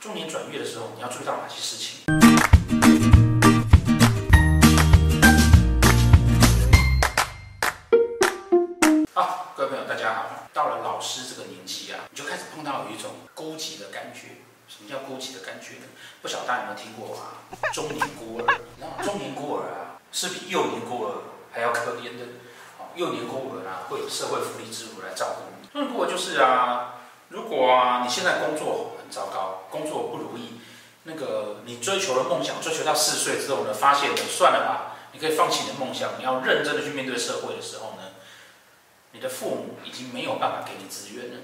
中年转业的时候，你要注意到哪些事情？好，各位朋友，大家好。到了老师这个年纪啊，你就开始碰到有一种孤寂的感觉。什么叫孤寂的感觉呢？不晓得大家有没有听过啊？中年孤儿，你知道？中年孤儿啊，是比幼年孤儿还要可怜的。幼年孤儿啊，会有社会福利制度来照顾你。中年孤儿就是啊，如果啊，你现在工作很糟糕，工作不如意。那个你追求的梦想，追求到四十岁之后呢，发现了算了吧，你可以放弃你的梦想，你要认真的去面对社会的时候呢，你的父母已经没有办法给你资源了。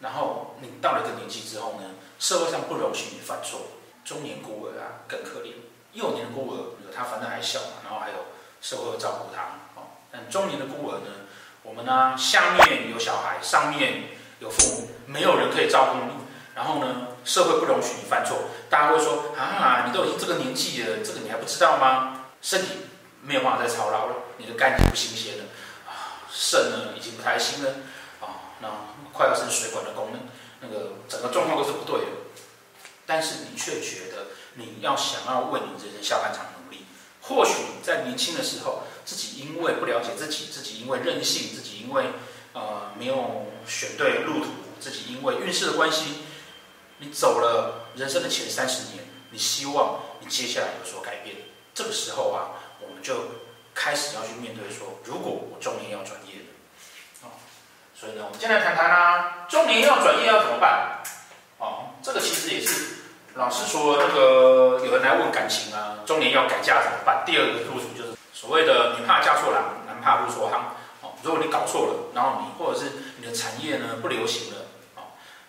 然后你到了一个年纪之后呢，社会上不容许你犯错，中年孤儿啊更可怜，幼年的孤儿他反正还小嘛，然后还有社会照顾他，哦，但中年的孤儿呢，我们呢下面有小孩，上面有父母，没有人可以照顾你。然后呢，社会不容许你犯错，大家会说啊，你都已经这个年纪了，这个你还不知道吗？身体没有办法再操劳了，你的肝已经不新鲜了，啊，肾呢已经不太行了，啊，那快要是水管的功能，那个整个状况都是不对的。但是你却觉得你要想要为你人生下半场努力，或许在年轻的时候，自己因为不了解自己，自己因为任性，自己因为呃没有选对路途，自己因为运势的关系。你走了人生的前三十年，你希望你接下来有所改变。这个时候啊，我们就开始要去面对说，如果我中年要转业了，哦，所以呢，我们今天来谈谈啊，中年要转业要怎么办？哦，这个其实也是老师说那个有人来问感情啊，中年要改嫁怎么办？第二个路数就是所谓的女怕嫁错郎，男怕入错行。哦，如果你搞错了，然后你或者是你的产业呢不流行了。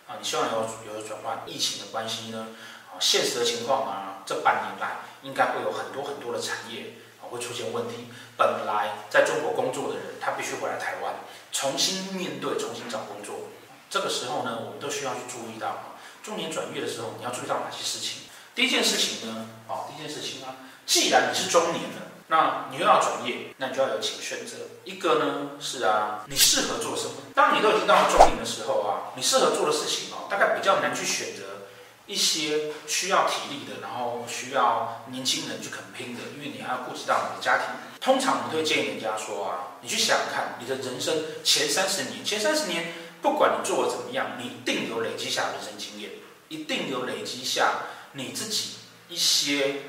啊，你希望有有转换，疫情的关系呢？啊，现实的情况啊，这半年来应该会有很多很多的产业啊会出现问题。本来在中国工作的人，他必须回来台湾，重新面对，重新找工作。这个时候呢，我们都需要去注意到，中年转业的时候，你要注意到哪些事情？第一件事情呢，啊，第一件事情啊，既然你是中年了。那你又要转业，那你就要有几个选择。一个呢是啊，你适合做什么？当你都已经到了中年的时候啊，你适合做的事情哦，大概比较难去选择一些需要体力的，然后需要年轻人去肯拼的，因为你还要顾及到你的家庭。通常我们都会建议人家说啊，你去想想看，你的人生前三十年，前三十年不管你做的怎么样，你一定有累积下人生经验，一定有累积下你自己一些。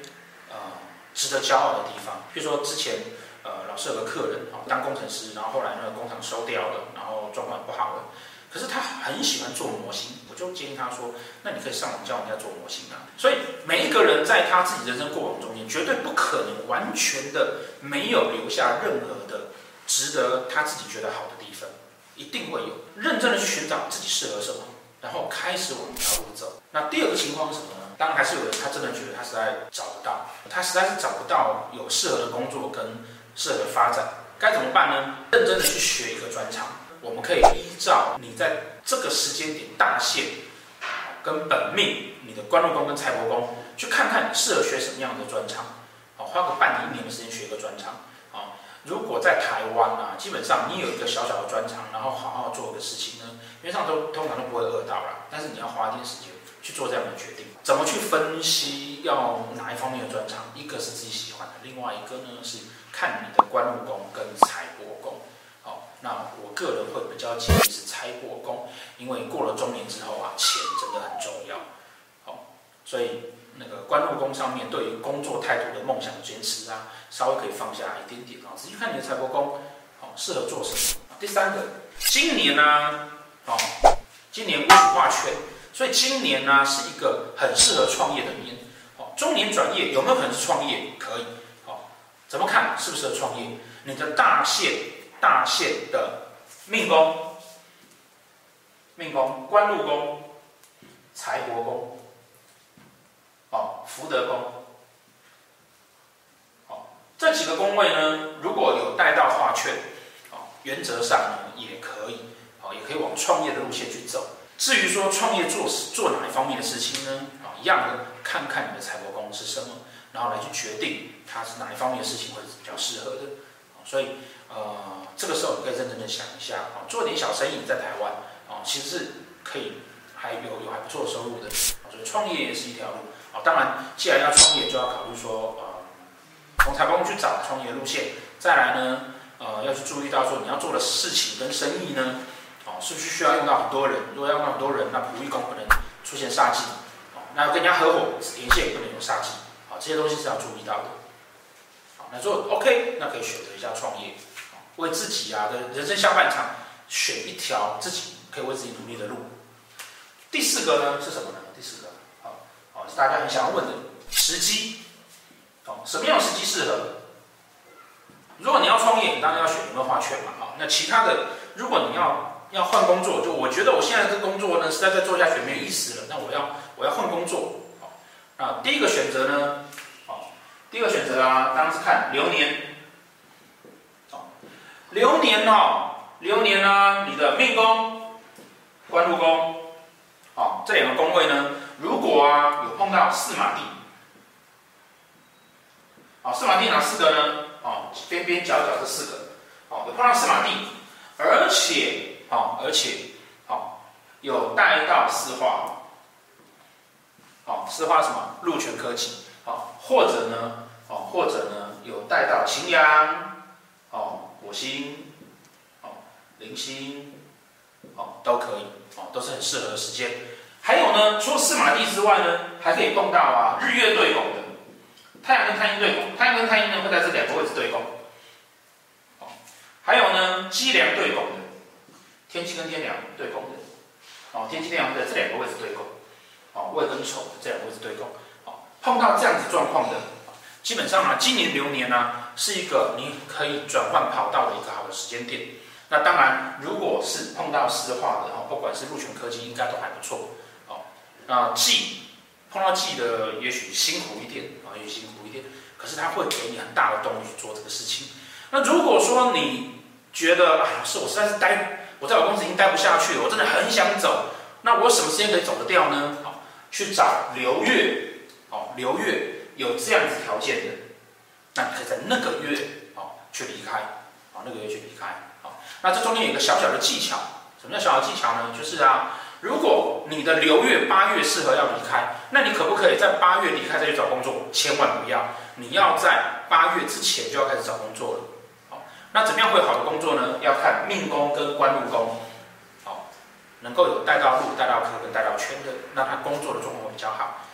值得骄傲的地方，比如说之前，呃，老师有个客人啊，当工程师，然后后来那个工厂收掉了，然后状况不好了。可是他很喜欢做模型，我就建议他说，那你可以上网教人家做模型啊。所以每一个人在他自己人生过往中间，绝对不可能完全的没有留下任何的值得他自己觉得好的地方，一定会有。认真的去寻找自己适合什么，然后开始往这条路走。那第二个情况是什么？当然还是有人，他真的觉得他实在找不到，他实在是找不到有适合的工作跟适合的发展，该怎么办呢？认真的去学一个专长，我们可以依照你在这个时间点大限跟本命，你的官禄宫跟财帛宫，去看看适合学什么样的专长，好，花个半年一年的时间学一个专长，啊，如果在台湾啊，基本上你有一个小小的专长，然后好好做一个事情呢，原上都通常都不会饿到了，但是你要花一点时间。去做这样的决定，怎么去分析要哪一方面的专长？一个是自己喜欢的，另外一个呢是看你的官禄宫跟财帛宫。好，那我个人会比较建议是财帛宫，因为过了中年之后啊，钱真的很重要。好，所以那个官禄宫上面对于工作态度的梦想坚持啊，稍微可以放下一点点啊，仔细看你的财帛宫，好，适合做什么？第三个，今年呢，好，今年武曲化权。所以今年呢是一个很适合创业的年，好，中年转业有没有可能是创业？可以，好，怎么看适不适合创业？你的大限大限的命宫、命宫、官禄宫、财帛宫，好，福德宫，好，这几个宫位呢，如果有带到化权，哦，原则上呢也可以，好，也可以往创业的路线去走。至于说创业做做哪一方面的事情呢？啊，一样的，看看你的财帛宫是什么，然后来去决定它是哪一方面的事情会比较适合的。所以，呃，这个时候你可以认真的想一下，啊，做点小生意在台湾，啊，其实是可以还有有还不错收入的。所以创业也是一条路啊。当然，既然要创业，就要考虑说，呃，从财帛宫去找创业路线。再来呢，呃，要去注意到说，你要做的事情跟生意呢，是不是需要用到很多人？如果要用到很多人，那仆役宫不能出现杀机，那跟人家合伙连线也不能有杀机，好，这些东西是要注意到的。好，那做 OK，那可以选择一下创业，为自己啊的人生下半场选一条自己可以为自己努力的路。第四个呢是什么呢？第四个，好，好，是大家很想要问的时机，好，什么样的时机适合？如果你要创业，你当然要选有没有花钱嘛，好，那其他的，如果你要要换工作，就我觉得我现在这工作呢，实在再做下去没有意思了，那我要我要换工作，好，那第一个选择呢，好，第一个选择啊，当然是看流年，好，流年哦，流年呢，你的命宫、官禄宫。好，这两个宫位呢，如果啊有碰到四马地，好，四马地哪四个呢？哦，边边角角这四个，好，有碰到四马地，而且好，而且好，有带到四化，好，四化什么？禄权科技，好，或者呢，哦，或者呢有带到擎羊，哦，火星，哦，零星，哦，都可以。哦，都是很适合的时间。还有呢，除了四马地之外呢，还可以碰到啊日月对拱的，太阳跟太阴对拱，太阳跟太阴呢会在这两个位置对拱。还有呢，机梁对拱的，天机跟天梁对拱的。哦，天机天梁在这两个位置对拱。哦，未跟丑这两个位置对拱。哦，碰到这样子状况的，基本上啊，今年流年呢、是一个你可以转换跑道的一个好的时间点。那当然，如果是碰到四化的哦，不管是陆权科技，应该都还不错。哦，那忌碰到忌的，也许辛苦一点啊，也许辛苦一点，可是它会给你很大的动力去做这个事情。那如果说你觉得啊，是我实在是待我在我公司已经待不下去了，我真的很想走，那我什么时间可以走得掉呢？好，去找流月，哦，流月有这样子条件的，那你可以在那个月哦去离开，啊，那个月去离开。那这中间有一个小小的技巧，什么叫小小的技巧呢？就是啊，如果你的流月八月适合要离开，那你可不可以在八月离开再去找工作？千万不要，你要在八月之前就要开始找工作了。那怎么样会有好的工作呢？要看命宫跟官禄宫，好，能够有带到禄、带到科跟带到权的，那他工作的状况会比较好。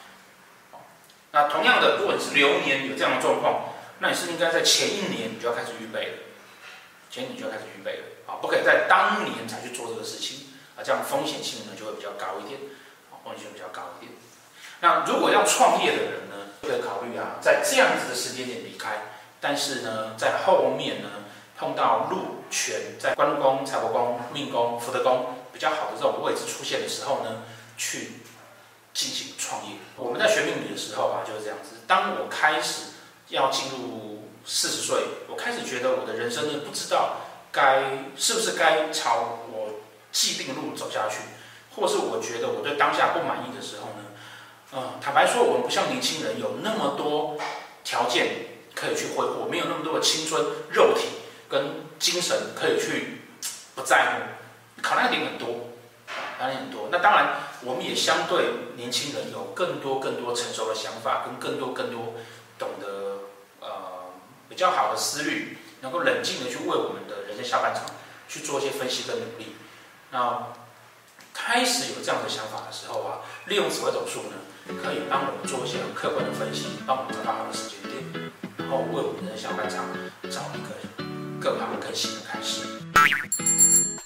那同样的，如果你是流年有这样的状况，那你是应该在前一年你就要开始预备了。前你就要开始预备了啊，不可以在当年才去做这个事情啊，这样风险性呢就会比较高一点，啊，风险性比较高一点。那如果要创业的人呢，就可以考虑啊，在这样子的时间点离开，但是呢，在后面呢碰到禄权在官禄宫、财帛宫、命宫、福德宫比较好的这种位置出现的时候呢，去进行创业。我们在学命理的时候啊，就是这样子。当我开始要进入四十岁，我开始觉得我的人生呢，不知道该是不是该朝我既定路走下去，或是我觉得我对当下不满意的时候呢，嗯，坦白说，我们不像年轻人有那么多条件可以去挥霍，没有那么多的青春、肉体跟精神可以去不在乎，考量点很多，考量点很多。那当然，我们也相对年轻人有更多更多成熟的想法，跟更多更多懂得呃。比较好的思虑，能够冷静的去为我们的人生下半场去做一些分析跟努力。那开始有这样的想法的时候啊，利用紫微斗数呢，可以帮我们做一些很客观的分析，帮我们找到好的时间点，然后为我们的人生下半场更好、更新的开始。